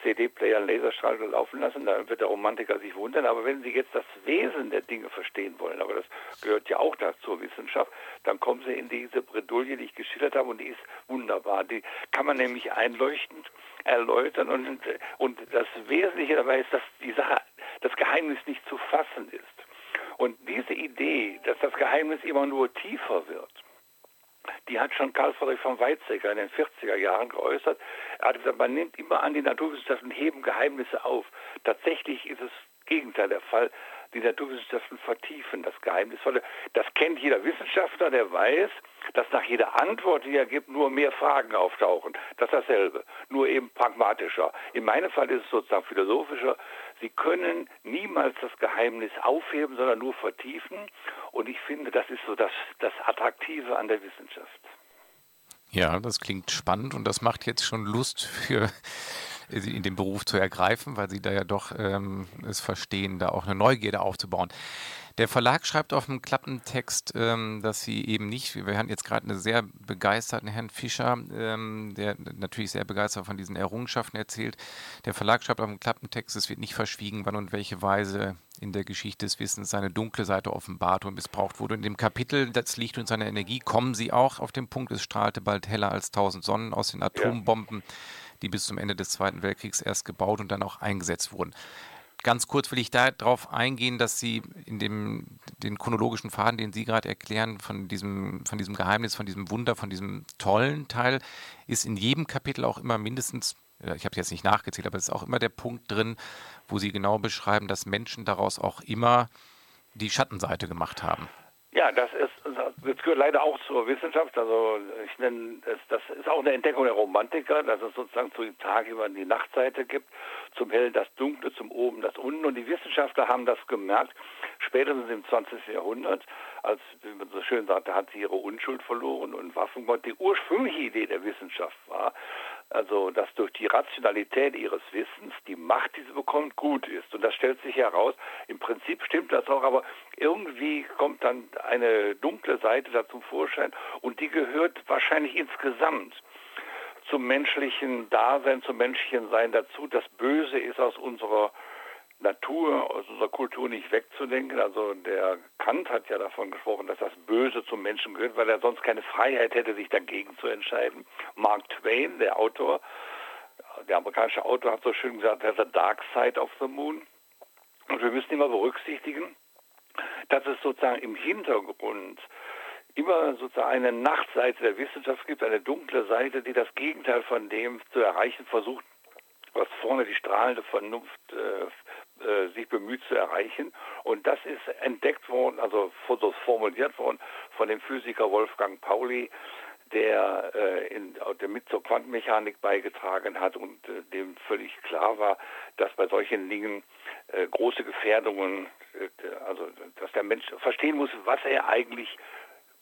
CD-Player einen Laserstrahl laufen lassen, dann wird der Romantiker sich wundern. Aber wenn Sie jetzt das Wesen der Dinge verstehen wollen, aber das gehört ja auch dazu zur Wissenschaft, dann kommen Sie in diese Bredouille, die ich geschildert habe, und die ist wunderbar. Die kann man nämlich einleuchtend erläutern. Und, und das Wesentliche dabei ist, dass die Sache, das Geheimnis nicht zu fassen ist. Und diese Idee, dass das Geheimnis immer nur tiefer wird, die hat schon Karl Friedrich von Weizsäcker in den 40er Jahren geäußert. Er hat gesagt, man nimmt immer an die Naturwissenschaften, heben Geheimnisse auf. Tatsächlich ist es Gegenteil der Fall. Die Naturwissenschaften vertiefen, das Geheimnisvolle. Das kennt jeder Wissenschaftler, der weiß, dass nach jeder Antwort, die er gibt, nur mehr Fragen auftauchen. Das ist dasselbe, nur eben pragmatischer. In meinem Fall ist es sozusagen philosophischer. Sie können niemals das Geheimnis aufheben, sondern nur vertiefen. Und ich finde, das ist so das, das Attraktive an der Wissenschaft. Ja, das klingt spannend und das macht jetzt schon Lust für in den Beruf zu ergreifen, weil sie da ja doch ähm, es verstehen, da auch eine Neugierde aufzubauen. Der Verlag schreibt auf dem Klappentext, ähm, dass sie eben nicht, wir hatten jetzt gerade einen sehr begeisterten Herrn Fischer, ähm, der natürlich sehr begeistert von diesen Errungenschaften erzählt. Der Verlag schreibt auf dem Klappentext, es wird nicht verschwiegen, wann und welche Weise in der Geschichte des Wissens seine dunkle Seite offenbart und missbraucht wurde. In dem Kapitel Das Licht und seine Energie kommen sie auch auf den Punkt, es strahlte bald heller als tausend Sonnen aus den Atombomben. Ja die bis zum Ende des Zweiten Weltkriegs erst gebaut und dann auch eingesetzt wurden. Ganz kurz will ich darauf eingehen, dass Sie in dem den chronologischen Faden, den Sie gerade erklären, von diesem, von diesem Geheimnis, von diesem Wunder, von diesem tollen Teil, ist in jedem Kapitel auch immer mindestens, ich habe es jetzt nicht nachgezählt, aber es ist auch immer der Punkt drin, wo Sie genau beschreiben, dass Menschen daraus auch immer die Schattenseite gemacht haben. Ja, das ist, das gehört leider auch zur Wissenschaft. Also ich nenne es, das ist auch eine Entdeckung der Romantiker, dass es sozusagen zu Tag über die Nachtseite gibt, zum Hellen das Dunkle, zum Oben das Unten. Und die Wissenschaftler haben das gemerkt, spätestens im 20. Jahrhundert, als, wie man so schön sagte, hat sie ihre Unschuld verloren und Waffengott. Die ursprüngliche Idee der Wissenschaft war, also dass durch die Rationalität ihres Wissens die Macht, die sie bekommt, gut ist. Und das stellt sich heraus. Im Prinzip stimmt das auch, aber irgendwie kommt dann eine dunkle Seite da zum Vorschein und die gehört wahrscheinlich insgesamt zum menschlichen Dasein, zum menschlichen Sein dazu. Das Böse ist aus unserer Natur, aus unserer Kultur nicht wegzudenken. Also der Kant hat ja davon gesprochen, dass das Böse zum Menschen gehört, weil er sonst keine Freiheit hätte, sich dagegen zu entscheiden. Mark Twain, der Autor, der amerikanische Autor, hat so schön gesagt, there's a dark side of the moon. Und wir müssen immer berücksichtigen, dass es sozusagen im Hintergrund immer sozusagen eine Nachtseite der Wissenschaft gibt, eine dunkle Seite, die das Gegenteil von dem zu erreichen versucht, was vorne die strahlende Vernunft äh, äh, sich bemüht zu erreichen. Und das ist entdeckt worden, also formuliert worden von dem Physiker Wolfgang Pauli, der, äh, in, der mit zur Quantenmechanik beigetragen hat und äh, dem völlig klar war, dass bei solchen Dingen äh, große Gefährdungen, äh, also dass der Mensch verstehen muss, was er eigentlich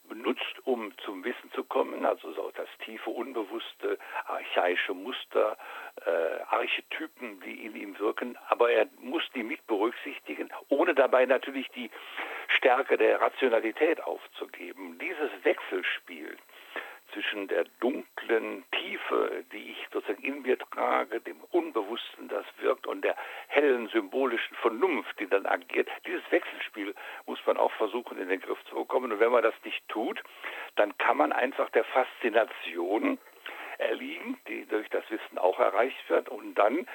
benutzt, um zum Wissen zu kommen, also so das tiefe, unbewusste, archaische Muster, äh, Archetypen, die in ihm wirken, aber er muss die mit berücksichtigen, ohne dabei natürlich die Stärke der Rationalität aufzugeben. Dieses Wechselspiel zwischen der dunklen Tiefe, die ich sozusagen in mir trage, dem Unbewussten, das wirkt, und der hellen symbolischen Vernunft, die dann agiert. Dieses Wechselspiel muss man auch versuchen in den Griff zu bekommen. Und wenn man das nicht tut, dann kann man einfach der Faszination erliegen, die durch das Wissen auch erreicht wird. Und dann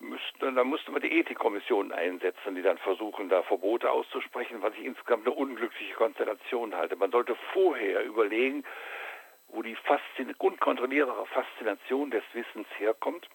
müsste, dann musste man die Ethikkommission einsetzen, die dann versuchen, da Verbote auszusprechen, was ich insgesamt eine unglückliche Konstellation halte. Man sollte vorher überlegen, wo die Faszin unkontrollierbare Faszination des Wissens herkommt.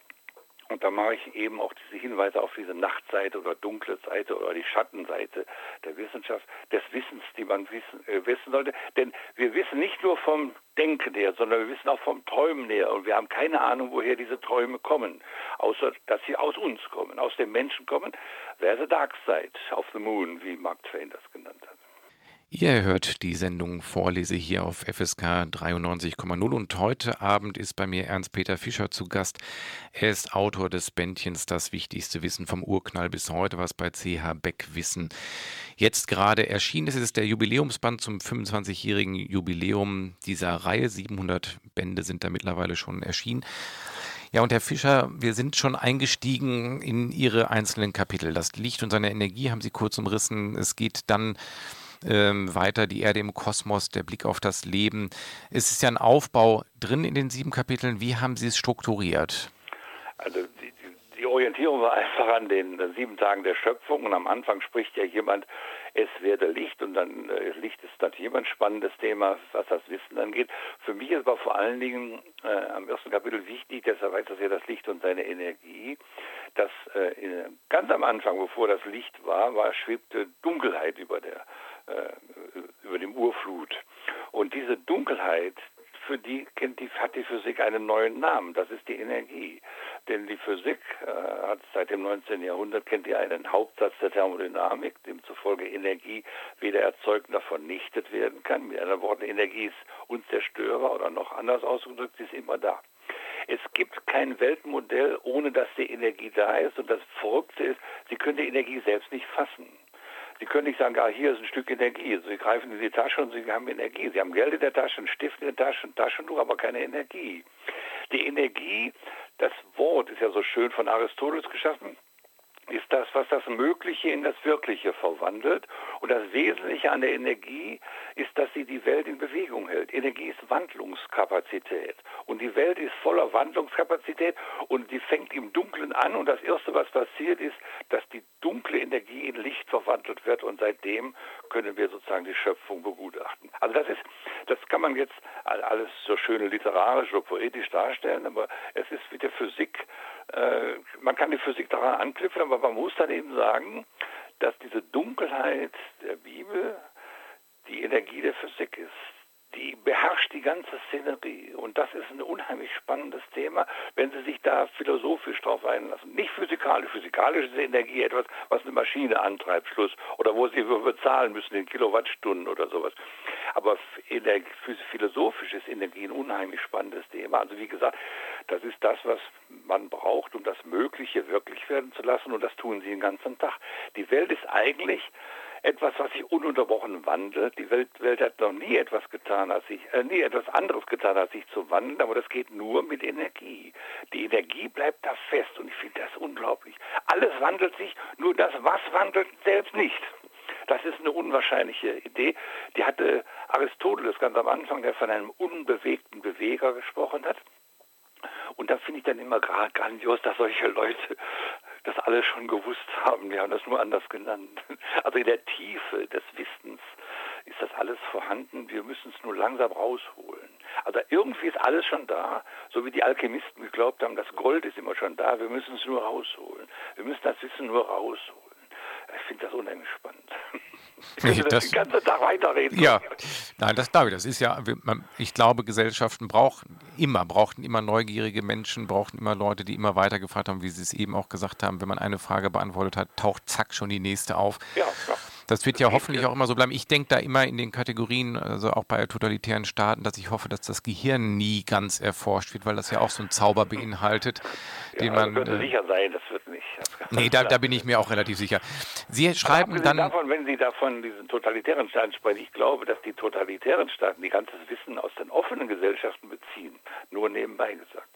Und da mache ich eben auch diese Hinweise auf diese Nachtseite oder dunkle Seite oder die Schattenseite der Wissenschaft, des Wissens, die man wissen, äh, wissen sollte. Denn wir wissen nicht nur vom Denken her, sondern wir wissen auch vom Träumen her. Und wir haben keine Ahnung, woher diese Träume kommen, außer dass sie aus uns kommen, aus dem Menschen kommen. There's a dark side of the moon, wie Mark Twain das genannt hat. Ihr hört die Sendung Vorlese hier auf FSK 93,0 und heute Abend ist bei mir Ernst-Peter Fischer zu Gast. Er ist Autor des Bändchens Das wichtigste Wissen vom Urknall bis heute, was bei CH Beck Wissen jetzt gerade erschienen ist. Es ist der Jubiläumsband zum 25-jährigen Jubiläum dieser Reihe. 700 Bände sind da mittlerweile schon erschienen. Ja, und Herr Fischer, wir sind schon eingestiegen in Ihre einzelnen Kapitel. Das Licht und seine Energie haben Sie kurz umrissen. Es geht dann ähm, weiter die Erde im Kosmos, der Blick auf das Leben. Es ist ja ein Aufbau drin in den sieben Kapiteln. Wie haben Sie es strukturiert? Also die, die Orientierung war einfach an den sieben Tagen der Schöpfung und am Anfang spricht ja jemand, es werde Licht und dann äh, Licht ist natürlich ein spannendes Thema, was das Wissen angeht. Für mich ist aber vor allen Dingen äh, am ersten Kapitel wichtig, deshalb heißt das ja das Licht und seine Energie, dass äh, ganz am Anfang, bevor das Licht war, war schwebte Dunkelheit über der über dem Urflut. Und diese Dunkelheit, für die kennt die, hat die Physik einen neuen Namen. Das ist die Energie. Denn die Physik äh, hat seit dem 19. Jahrhundert kennt ihr einen Hauptsatz der Thermodynamik, demzufolge Energie weder erzeugt noch vernichtet werden kann. Mit anderen Worten, Energie ist unzerstörbar oder noch anders ausgedrückt, sie ist immer da. Es gibt kein Weltmodell, ohne dass die Energie da ist. Und das Verrückte ist, Sie können die Energie selbst nicht fassen. Sie können nicht sagen, ah, hier ist ein Stück Energie. Sie greifen in die Tasche und Sie haben Energie. Sie haben Geld in der Tasche, einen Stift in der Tasche, ein Taschentuch, aber keine Energie. Die Energie, das Wort ist ja so schön von Aristoteles geschaffen, ist das, was das Mögliche in das Wirkliche verwandelt. Und das Wesentliche an der Energie ist, dass sie die Welt in Bewegung hält. Energie ist Wandlungskapazität. Und die Welt ist voller Wandlungskapazität und die fängt im Dunkeln an. Und das Erste, was passiert, ist, dass die dunkle Energie in Licht verwandelt wird. Und seitdem können wir sozusagen die Schöpfung begutachten. Also das ist, das kann man jetzt alles so schön literarisch oder poetisch darstellen, aber es ist wie der Physik äh, man kann die Physik daran anknüpfen, aber man muss dann eben sagen, dass diese Dunkelheit der Bibel die Energie der Physik ist die beherrscht die ganze Szenerie. Und das ist ein unheimlich spannendes Thema, wenn Sie sich da philosophisch drauf einlassen. Nicht physikalisch. Physikalisch ist Energie etwas, was eine Maschine antreibt, Schluss. Oder wo Sie bezahlen müssen in Kilowattstunden oder sowas. Aber philosophisch ist Energie ein unheimlich spannendes Thema. Also wie gesagt, das ist das, was man braucht, um das Mögliche wirklich werden zu lassen. Und das tun Sie den ganzen Tag. Die Welt ist eigentlich etwas, was sich ununterbrochen wandelt. Die Welt, Welt hat noch nie etwas getan, als sich, äh, nie etwas anderes getan, als sich zu wandeln, aber das geht nur mit Energie. Die Energie bleibt da fest und ich finde das unglaublich. Alles wandelt sich, nur das Was wandelt selbst nicht. Das ist eine unwahrscheinliche Idee. Die hatte Aristoteles ganz am Anfang, der von einem unbewegten Beweger gesprochen hat. Und da finde ich dann immer grandios, dass solche Leute das alle schon gewusst haben. Wir haben das nur anders genannt. Also in der Tiefe des Wissens ist das alles vorhanden. Wir müssen es nur langsam rausholen. Also irgendwie ist alles schon da, so wie die Alchemisten geglaubt haben, das Gold ist immer schon da. Wir müssen es nur rausholen. Wir müssen das Wissen nur rausholen. Ich finde das unheimlich spannend. Ich könnte das, das den ganzen Tag weiterreden. Ja, nein, das glaube ich. Das ist ja, ich glaube, Gesellschaften brauchen immer, brauchten immer neugierige Menschen, brauchten immer Leute, die immer weiter gefragt haben, wie Sie es eben auch gesagt haben. Wenn man eine Frage beantwortet hat, taucht zack schon die nächste auf. Ja, ja. Das wird ja hoffentlich auch immer so bleiben. Ich denke da immer in den Kategorien, also auch bei totalitären Staaten, dass ich hoffe, dass das Gehirn nie ganz erforscht wird, weil das ja auch so einen Zauber beinhaltet, ja, den man. Könnte äh, sicher sein, das wird. Das nee, da, da, bin ich mir auch relativ sicher. Sie schreiben dann. Davon, wenn Sie davon diesen totalitären Staaten sprechen, ich glaube, dass die totalitären Staaten die ganzes Wissen aus den offenen Gesellschaften beziehen. Nur nebenbei gesagt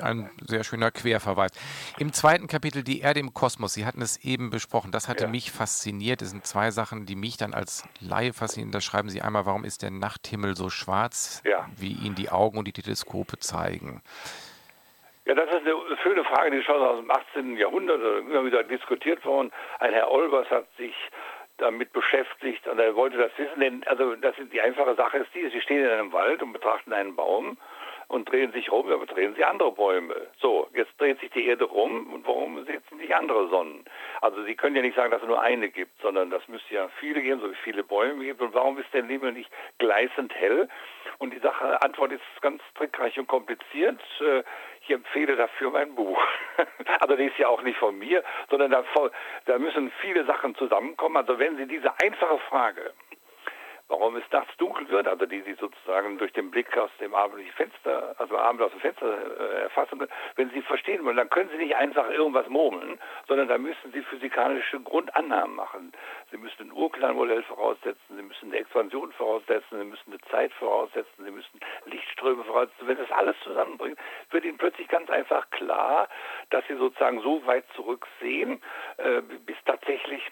ein sehr schöner Querverweis. Im zweiten Kapitel die Erde im Kosmos, Sie hatten es eben besprochen, das hatte ja. mich fasziniert. Es sind zwei Sachen, die mich dann als Laie faszinieren. Da schreiben Sie einmal, warum ist der Nachthimmel so schwarz, ja. wie ihn die Augen und die Teleskope zeigen. Ja, das ist eine schöne Frage, die ist schon aus dem 18. Jahrhundert immer wieder diskutiert worden. Ein Herr Olbers hat sich damit beschäftigt und er wollte das wissen, denn also das ist die einfache Sache ist die, Sie stehen in einem Wald und betrachten einen Baum und drehen sich rum, aber drehen sie andere Bäume. So, jetzt dreht sich die Erde rum und warum setzen sich andere Sonnen? Also Sie können ja nicht sagen, dass es nur eine gibt, sondern das müsste ja viele geben, so wie viele Bäume gibt. Und warum ist der Himmel nicht gleißend hell? Und die Sache, Antwort ist ganz trickreich und kompliziert. Ich empfehle dafür mein Buch. Also ist ja auch nicht von mir, sondern da, da müssen viele Sachen zusammenkommen. Also wenn Sie diese einfache Frage warum es nachts dunkel wird, also die Sie sozusagen durch den Blick aus dem abendlichen Fenster, also Abend aus dem Fenster äh, erfassen, wenn Sie verstehen wollen, dann können Sie nicht einfach irgendwas murmeln, sondern da müssen Sie physikalische Grundannahmen machen. Sie müssen ein Urknallmodell voraussetzen, Sie müssen eine Expansion voraussetzen, Sie müssen eine Zeit voraussetzen, Sie müssen Lichtströme voraussetzen. Wenn das alles zusammenbringt, wird Ihnen plötzlich ganz einfach klar, dass Sie sozusagen so weit zurücksehen, äh, bis tatsächlich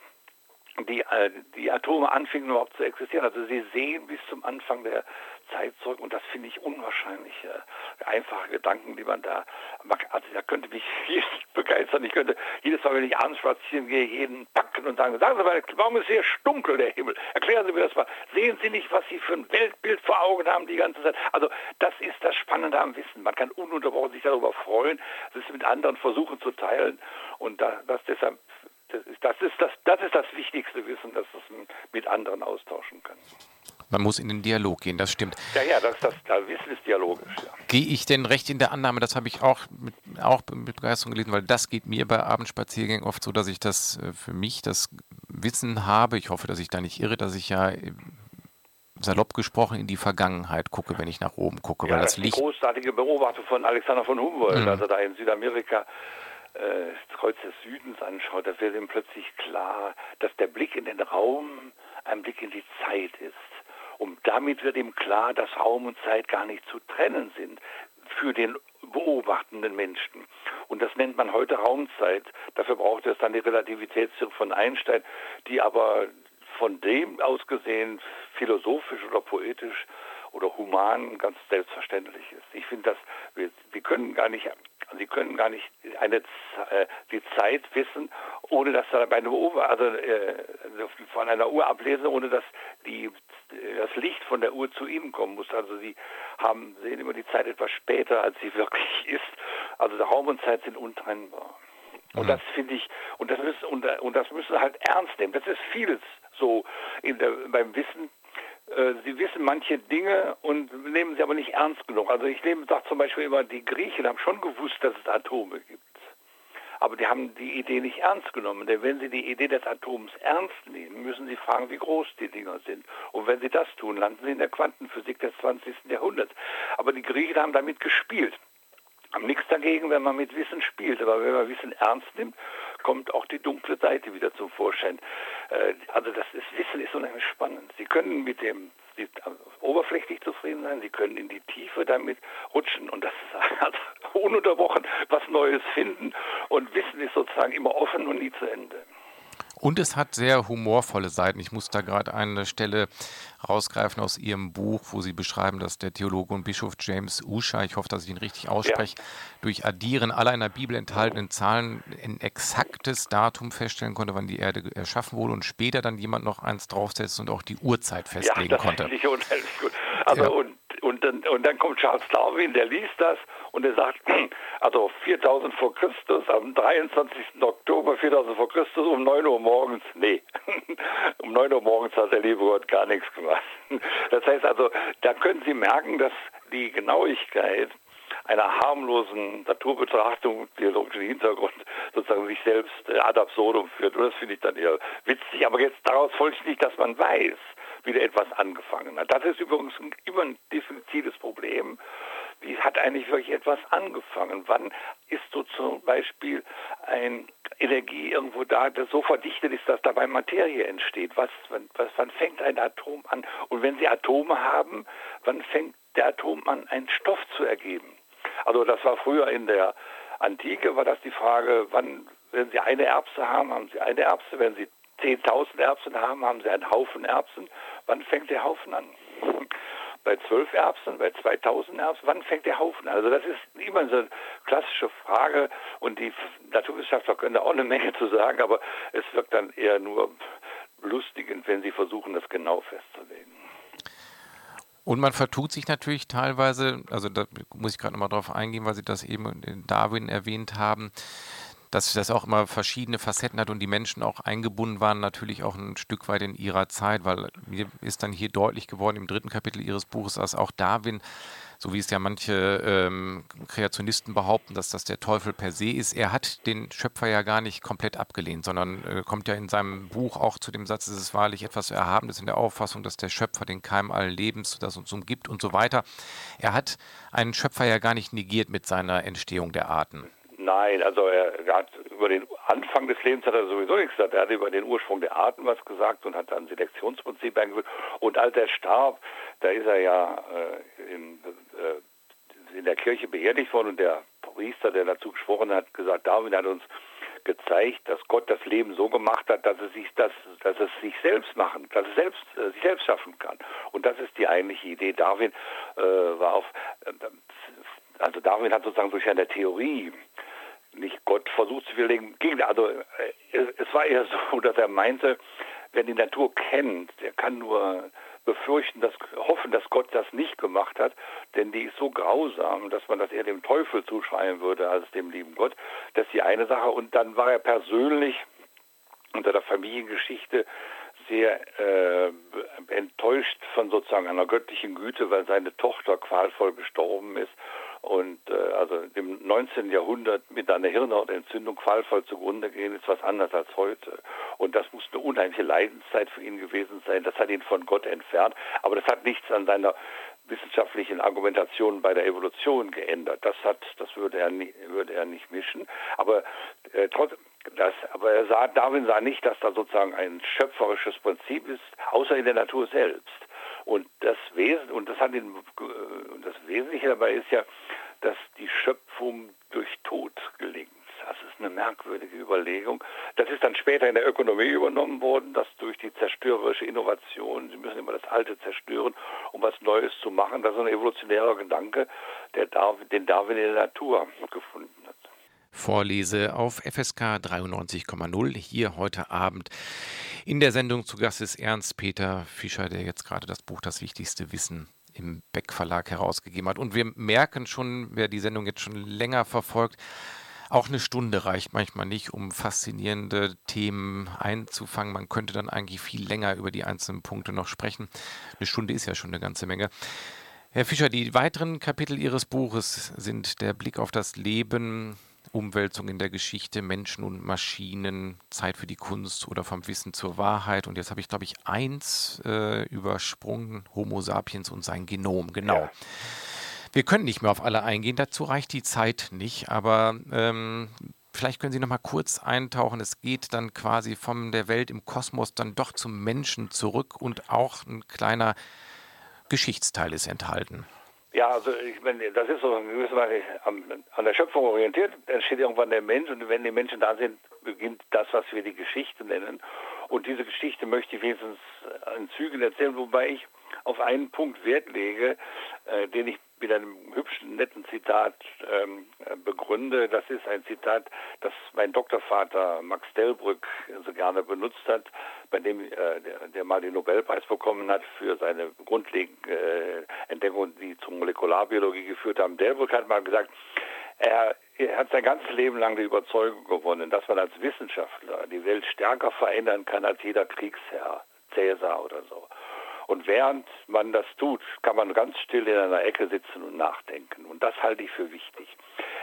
die, äh, die Atome anfingen überhaupt zu existieren. Also sie sehen bis zum Anfang der Zeit zurück und das finde ich unwahrscheinlich äh, einfache Gedanken, die man da mag. Also da könnte mich viel begeistern. Ich könnte jedes Mal, wenn ich abends spazieren gehe, jeden packen und sagen, sagen Sie mal, warum ist hier dunkel der Himmel? Erklären Sie mir das mal. Sehen Sie nicht, was Sie für ein Weltbild vor Augen haben die ganze Zeit? Also das ist das Spannende am Wissen. Man kann ununterbrochen sich darüber freuen, es mit anderen versuchen zu teilen und da, das deshalb das ist, das ist das, das ist das wichtigste Wissen, dass man mit anderen austauschen kann. Man muss in den Dialog gehen, das stimmt. Ja, ja, das, das, das Wissen ist dialogisch. Ja. Gehe ich denn recht in der Annahme, das habe ich auch mit, auch mit Begeisterung gelesen, weil das geht mir bei Abendspaziergängen oft so, dass ich das äh, für mich das Wissen habe. Ich hoffe, dass ich da nicht irre, dass ich ja äh, salopp gesprochen in die Vergangenheit gucke, wenn ich nach oben gucke. Ja, weil das, das Licht. Die großartige Beobachtung von Alexander von Humboldt, mhm. also da in Südamerika äh, das Kreuz des Südens anschaut, da wird ihm plötzlich klar, dass der Blick in den Raum ein Blick in die Zeit ist. Und damit wird ihm klar, dass Raum und Zeit gar nicht zu trennen sind für den beobachtenden Menschen. Und das nennt man heute Raumzeit. Dafür braucht es dann die Relativitätstheorie von Einstein, die aber von dem aus gesehen philosophisch oder poetisch oder human ganz selbstverständlich ist. Ich finde, dass wir, wir können gar nicht Sie können gar nicht eine, äh, die Zeit wissen, ohne dass da bei einer Uhr, also äh, von einer Uhr ablesen, ohne dass die, das Licht von der Uhr zu Ihnen kommen muss. Also Sie haben, sehen immer die Zeit etwas später, als sie wirklich ist. Also der Raum und Zeit sind untrennbar. Und mhm. das finde ich, und das müssen, und, und das müssen halt ernst nehmen. Das ist vieles so in der, beim Wissen sie wissen manche Dinge und nehmen sie aber nicht ernst genug. Also ich sage zum Beispiel immer, die Griechen haben schon gewusst, dass es Atome gibt. Aber die haben die Idee nicht ernst genommen. Denn wenn sie die Idee des Atoms ernst nehmen, müssen sie fragen, wie groß die Dinger sind. Und wenn sie das tun, landen sie in der Quantenphysik des 20. Jahrhunderts. Aber die Griechen haben damit gespielt. Haben nichts dagegen, wenn man mit Wissen spielt. Aber wenn man Wissen ernst nimmt, kommt auch die dunkle Seite wieder zum Vorschein. Äh, also das ist, Wissen ist unheimlich spannend. Sie können mit dem Sie, oberflächlich zufrieden sein, Sie können in die Tiefe damit rutschen und das ist ununterbrochen was Neues finden und Wissen ist sozusagen immer offen und nie zu Ende. Und es hat sehr humorvolle Seiten. Ich muss da gerade eine Stelle rausgreifen aus Ihrem Buch, wo Sie beschreiben, dass der Theologe und Bischof James Usha, ich hoffe, dass ich ihn richtig ausspreche, ja. durch Addieren aller in der Bibel enthaltenen Zahlen ein exaktes Datum feststellen konnte, wann die Erde erschaffen wurde und später dann jemand noch eins draufsetzt und auch die Uhrzeit festlegen ja, das konnte. Ich unheimlich gut. Also ja. und und dann, kommt Charles Darwin, der liest das und er sagt, also 4000 vor Christus, am 23. Oktober 4000 vor Christus um 9 Uhr morgens, nee, um 9 Uhr morgens hat der liebe Gott gar nichts gemacht. Das heißt also, da können Sie merken, dass die Genauigkeit einer harmlosen Naturbetrachtung, theologischen Hintergrund, sozusagen sich selbst äh, ad absurdum führt. Und das finde ich dann eher witzig. Aber jetzt daraus folgt nicht, dass man weiß, wieder etwas angefangen hat. Das ist übrigens immer ein diffiziles Problem. Wie hat eigentlich wirklich etwas angefangen? Wann ist so zum Beispiel eine Energie irgendwo da, das so verdichtet ist, dass dabei Materie entsteht? Was, wann, was, wann fängt ein Atom an? Und wenn Sie Atome haben, wann fängt der Atom an, einen Stoff zu ergeben? Also das war früher in der Antike, war das die Frage, wann, wenn Sie eine Erbse haben, haben Sie eine Erbse, wenn Sie 10.000 Erbsen haben, haben Sie einen Haufen Erbsen. Wann fängt der Haufen an? bei 12 Erbsen, bei 2000 Erbsen, wann fängt der Haufen an? Also das ist immer so eine klassische Frage und die Naturwissenschaftler können da auch eine Menge zu sagen, aber es wirkt dann eher nur lustigend, wenn sie versuchen, das genau festzulegen. Und man vertut sich natürlich teilweise, also da muss ich gerade nochmal drauf eingehen, weil Sie das eben in Darwin erwähnt haben, dass das auch immer verschiedene Facetten hat und die Menschen auch eingebunden waren, natürlich auch ein Stück weit in ihrer Zeit, weil mir ist dann hier deutlich geworden im dritten Kapitel Ihres Buches, dass auch Darwin, so wie es ja manche ähm, Kreationisten behaupten, dass das der Teufel per se ist, er hat den Schöpfer ja gar nicht komplett abgelehnt, sondern äh, kommt ja in seinem Buch auch zu dem Satz, es ist wahrlich etwas Erhabenes in der Auffassung, dass der Schöpfer den Keim allen Lebens, das uns umgibt und so weiter. Er hat einen Schöpfer ja gar nicht negiert mit seiner Entstehung der Arten. Nein, also er, hat über den Anfang des Lebens hat er sowieso nichts gesagt. Er hat über den Ursprung der Arten was gesagt und hat dann Selektionsprinzip eingeführt. Und als er starb, da ist er ja äh, in, äh, in der Kirche beerdigt worden und der Priester, der dazu gesprochen hat, gesagt, Darwin hat uns gezeigt, dass Gott das Leben so gemacht hat, dass es sich, dass, dass es sich selbst machen, dass es selbst, äh, sich selbst schaffen kann. Und das ist die eigentliche Idee. Darwin äh, war auf, äh, also Darwin hat sozusagen durch eine Theorie nicht Gott versucht zu widerlegen. Also äh, es, war eher so, dass er meinte, wer die Natur kennt, der kann nur befürchten, dass, hoffen, dass Gott das nicht gemacht hat, denn die ist so grausam, dass man das eher dem Teufel zuschreiben würde als dem lieben Gott. Das ist die eine Sache. Und dann war er persönlich unter der Familiengeschichte sehr äh, enttäuscht von sozusagen einer göttlichen Güte, weil seine Tochter qualvoll gestorben ist und äh, also im 19. Jahrhundert mit einer Hirnhautentzündung qualvoll zugrunde gehen, ist was anderes als heute. Und das muss eine unheimliche Leidenszeit für ihn gewesen sein. Das hat ihn von Gott entfernt. Aber das hat nichts an seiner wissenschaftlichen Argumentationen bei der Evolution geändert. Das hat, das würde er, nie, würde er nicht mischen. Aber äh, trotz, das, aber er sah, Darwin sah nicht, dass da sozusagen ein schöpferisches Prinzip ist, außer in der Natur selbst. Und das Wesen, und das hat ihn, äh, das Wesentliche dabei ist ja, dass die Schöpfung durch Tod gelingt. Das ist eine merkwürdige Überlegung. Das ist dann später in der Ökonomie übernommen worden, dass durch die zerstörerische Innovation, sie müssen immer das Alte zerstören, um was Neues zu machen. Das ist ein evolutionärer Gedanke, der Darwin, den Darwin in der Natur gefunden. Vorlese auf FSK 93,0 hier heute Abend. In der Sendung zu Gast ist Ernst Peter Fischer, der jetzt gerade das Buch Das wichtigste Wissen im Beck Verlag herausgegeben hat. Und wir merken schon, wer die Sendung jetzt schon länger verfolgt, auch eine Stunde reicht manchmal nicht, um faszinierende Themen einzufangen. Man könnte dann eigentlich viel länger über die einzelnen Punkte noch sprechen. Eine Stunde ist ja schon eine ganze Menge. Herr Fischer, die weiteren Kapitel Ihres Buches sind der Blick auf das Leben, Umwälzung in der Geschichte, Menschen und Maschinen, Zeit für die Kunst oder vom Wissen zur Wahrheit. Und jetzt habe ich, glaube ich, eins äh, übersprungen, Homo sapiens und sein Genom, genau. Ja. Wir können nicht mehr auf alle eingehen, dazu reicht die Zeit nicht, aber ähm, vielleicht können Sie noch mal kurz eintauchen. Es geht dann quasi von der Welt im Kosmos dann doch zum Menschen zurück und auch ein kleiner Geschichtsteil ist enthalten. Ja, also ich meine, das ist so in gewisser Weise an der Schöpfung orientiert. Entsteht irgendwann der Mensch und wenn die Menschen da sind, beginnt das, was wir die Geschichte nennen. Und diese Geschichte möchte ich wenigstens in Zügen erzählen, wobei ich auf einen Punkt Wert lege, äh, den ich mit einem hübschen, netten Zitat ähm, begründe. Das ist ein Zitat, das mein Doktorvater Max Delbrück so gerne benutzt hat, bei dem äh, der, der, mal den Nobelpreis bekommen hat für seine grundlegende äh, Entdeckungen, die zur Molekularbiologie geführt haben. Delbrück hat mal gesagt, er, er hat sein ganzes Leben lang die Überzeugung gewonnen, dass man als Wissenschaftler die Welt stärker verändern kann als jeder Kriegsherr, Cäsar oder so. Und während man das tut, kann man ganz still in einer Ecke sitzen und nachdenken. Und das halte ich für wichtig.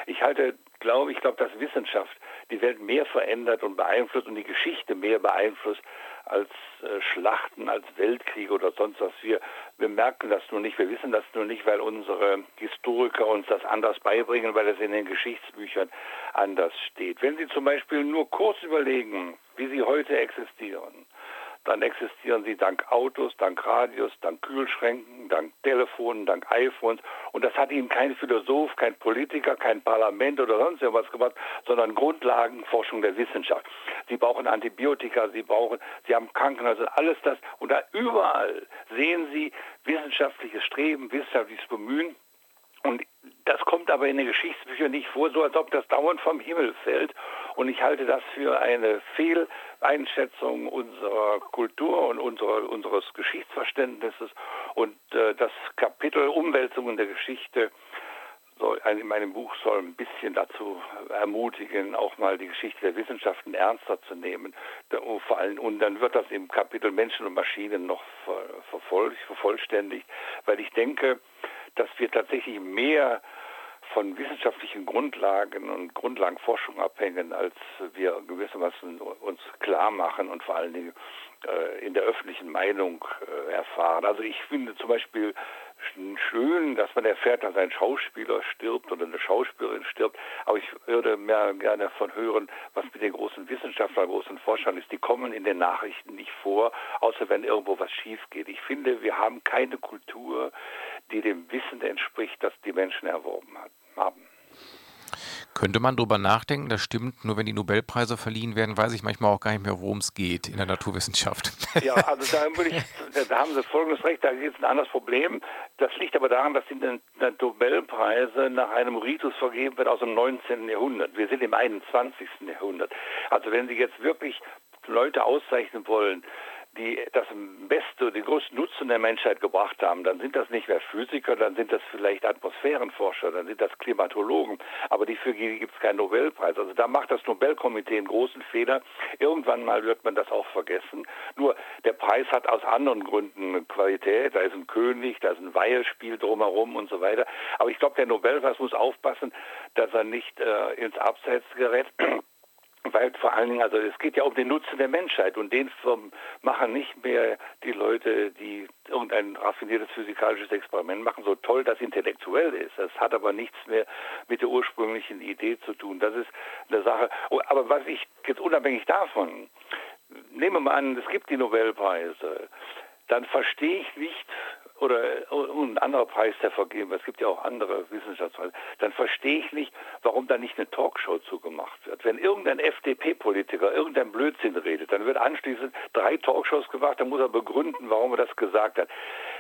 Ich halte, glaube ich, glaube, dass Wissenschaft die Welt mehr verändert und beeinflusst und die Geschichte mehr beeinflusst als äh, Schlachten, als Weltkriege oder sonst was. Wir, wir merken das nur nicht, wir wissen das nur nicht, weil unsere Historiker uns das anders beibringen, weil es in den Geschichtsbüchern anders steht. Wenn Sie zum Beispiel nur kurz überlegen, wie sie heute existieren, dann existieren sie dank Autos, dank Radios, dank Kühlschränken, dank Telefonen, dank iPhones. Und das hat ihnen kein Philosoph, kein Politiker, kein Parlament oder sonst irgendwas gemacht, sondern Grundlagenforschung der Wissenschaft. Sie brauchen Antibiotika, sie brauchen, sie haben Krankenhäuser, alles das. Und da überall sehen sie wissenschaftliches Streben, wissenschaftliches Bemühen. Und das kommt aber in den Geschichtsbüchern nicht vor, so als ob das dauernd vom Himmel fällt. Und ich halte das für eine Fehleinschätzung unserer Kultur und unserer, unseres Geschichtsverständnisses. Und äh, das Kapitel Umwälzungen der Geschichte soll, in meinem Buch soll ein bisschen dazu ermutigen, auch mal die Geschichte der Wissenschaften ernster zu nehmen. Vor allem, und dann wird das im Kapitel Menschen und Maschinen noch vervollständigt, weil ich denke, dass wir tatsächlich mehr von wissenschaftlichen Grundlagen und Grundlagenforschung abhängen, als wir gewissermaßen uns klar machen und vor allen Dingen äh, in der öffentlichen Meinung äh, erfahren. Also ich finde zum Beispiel schön, dass man erfährt, dass ein Schauspieler stirbt oder eine Schauspielerin stirbt. Aber ich würde mehr gerne davon hören, was mit den großen Wissenschaftlern, großen Forschern ist. Die kommen in den Nachrichten nicht vor, außer wenn irgendwo was schief geht. Ich finde, wir haben keine Kultur, die dem Wissen entspricht, das die Menschen erworben haben. Könnte man darüber nachdenken, das stimmt, nur wenn die Nobelpreise verliehen werden, weiß ich manchmal auch gar nicht mehr, worum es geht in der Naturwissenschaft. Ja, also da, ich, da haben Sie folgendes Recht, da gibt es ein anderes Problem. Das liegt aber daran, dass die Nobelpreise nach einem Ritus vergeben werden aus dem 19. Jahrhundert. Wir sind im 21. Jahrhundert. Also wenn Sie jetzt wirklich Leute auszeichnen wollen, die das Beste, den größten Nutzen der Menschheit gebracht haben, dann sind das nicht mehr Physiker, dann sind das vielleicht Atmosphärenforscher, dann sind das Klimatologen, aber die für die gibt es keinen Nobelpreis. Also da macht das Nobelkomitee einen großen Fehler. Irgendwann mal wird man das auch vergessen. Nur der Preis hat aus anderen Gründen Qualität, da ist ein König, da ist ein Weihespiel drumherum und so weiter. Aber ich glaube, der Nobelpreis muss aufpassen, dass er nicht äh, ins Abseits gerät weil vor allen Dingen, also es geht ja um den Nutzen der Menschheit und den machen nicht mehr die Leute, die irgendein raffiniertes physikalisches Experiment machen, so toll das intellektuell ist. Das hat aber nichts mehr mit der ursprünglichen Idee zu tun. Das ist eine Sache. Oh, aber was ich jetzt unabhängig davon, nehmen wir mal an, es gibt die Nobelpreise, dann verstehe ich nicht, oder ein anderer Preis, der vergeben wird, es gibt ja auch andere Wissenschaftspreise, dann verstehe ich nicht, warum da nicht eine Talkshow zugemacht wird. Wenn irgendein FDP-Politiker irgendein Blödsinn redet, dann wird anschließend drei Talkshows gemacht, dann muss er begründen, warum er das gesagt hat.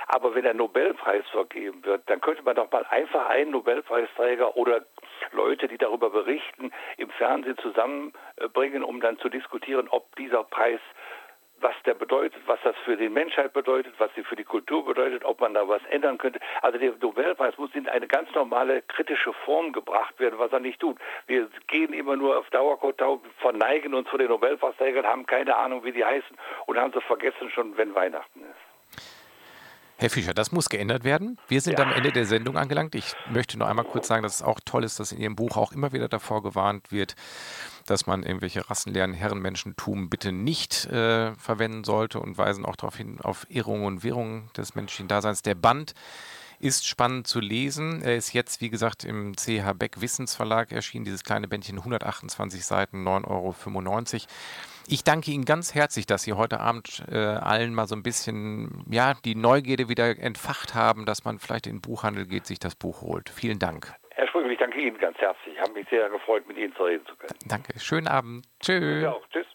Aber wenn der Nobelpreis vergeben wird, dann könnte man doch mal einfach einen Nobelpreisträger oder Leute, die darüber berichten, im Fernsehen zusammenbringen, um dann zu diskutieren, ob dieser Preis was der bedeutet, was das für die Menschheit bedeutet, was sie für die Kultur bedeutet, ob man da was ändern könnte. Also der Nobelpreis muss in eine ganz normale kritische Form gebracht werden, was er nicht tut. Wir gehen immer nur auf Dauerkotau, verneigen uns vor den Nobelpreisträgern, haben keine Ahnung, wie die heißen und haben sie vergessen schon, wenn Weihnachten ist. Herr Fischer, das muss geändert werden. Wir sind ja. am Ende der Sendung angelangt. Ich möchte noch einmal kurz sagen, dass es auch toll ist, dass in Ihrem Buch auch immer wieder davor gewarnt wird, dass man irgendwelche rassenleeren Herrenmenschentum bitte nicht äh, verwenden sollte und weisen auch darauf hin, auf Irrungen und Wirrungen des menschlichen Daseins. Der Band ist spannend zu lesen. Er ist jetzt, wie gesagt, im CH Beck Wissensverlag erschienen. Dieses kleine Bändchen, 128 Seiten, 9,95 Euro. Ich danke Ihnen ganz herzlich, dass Sie heute Abend äh, allen mal so ein bisschen ja, die Neugierde wieder entfacht haben, dass man vielleicht in den Buchhandel geht, sich das Buch holt. Vielen Dank. Herr Sprügel, ich danke Ihnen ganz herzlich. Ich habe mich sehr gefreut, mit Ihnen zu reden zu können. Danke. Schönen Abend. Tschüss. Ja, tschüss.